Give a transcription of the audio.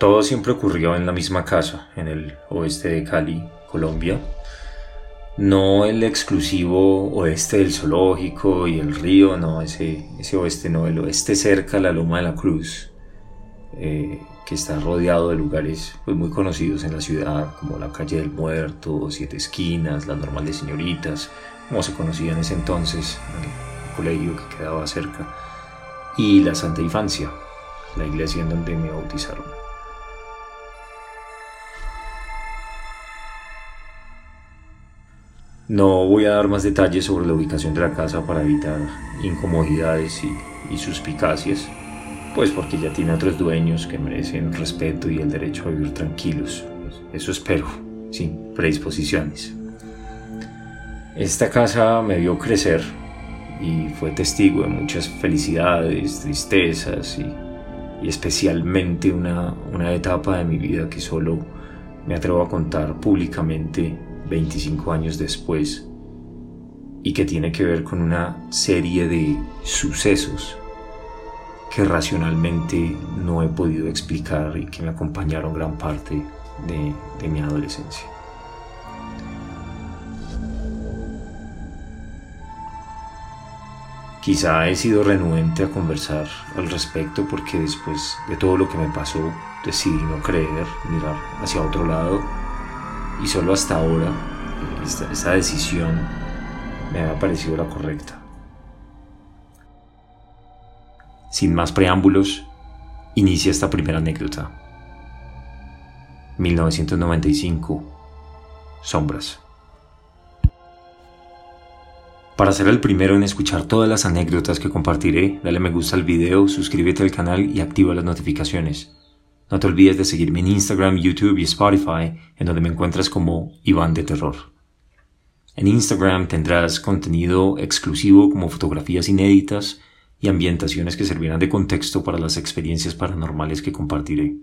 Todo siempre ocurrió en la misma casa, en el oeste de Cali, Colombia. No el exclusivo oeste del zoológico y el río, no, ese, ese oeste no, el oeste cerca a la Loma de la Cruz, eh, que está rodeado de lugares pues, muy conocidos en la ciudad, como la Calle del Muerto, Siete Esquinas, la Normal de Señoritas, como se conocía en ese entonces, el colegio que quedaba cerca, y la Santa Infancia, la iglesia en donde me bautizaron. No voy a dar más detalles sobre la ubicación de la casa para evitar incomodidades y, suspicacias, pues porque ya tiene otros dueños que merecen respeto y el derecho a vivir tranquilos. Eso espero, sin predisposiciones. Esta casa me vio crecer y fue testigo de muchas felicidades, tristezas y, y especialmente una, una etapa de mi vida que solo me atrevo a contar públicamente 25 años después y que tiene que ver con una serie de sucesos que racionalmente no he podido explicar y que me acompañaron gran parte de, mi adolescencia. Quizá he sido renuente a conversar al respecto porque después de todo lo que me pasó decidí no creer, mirar hacia otro lado y solo hasta ahora esta, decisión me ha parecido la correcta. Sin más preámbulos, inicia esta primera anécdota. 1995. Sombras. Para ser el primero en escuchar todas las anécdotas que compartiré, dale me gusta al video, suscríbete al canal y activa las notificaciones. No te olvides de seguirme en Instagram, YouTube y Spotify, en donde me encuentras como Iván de Terror. En Instagram tendrás contenido exclusivo como fotografías inéditas y ambientaciones que servirán de contexto para las experiencias paranormales que compartiré.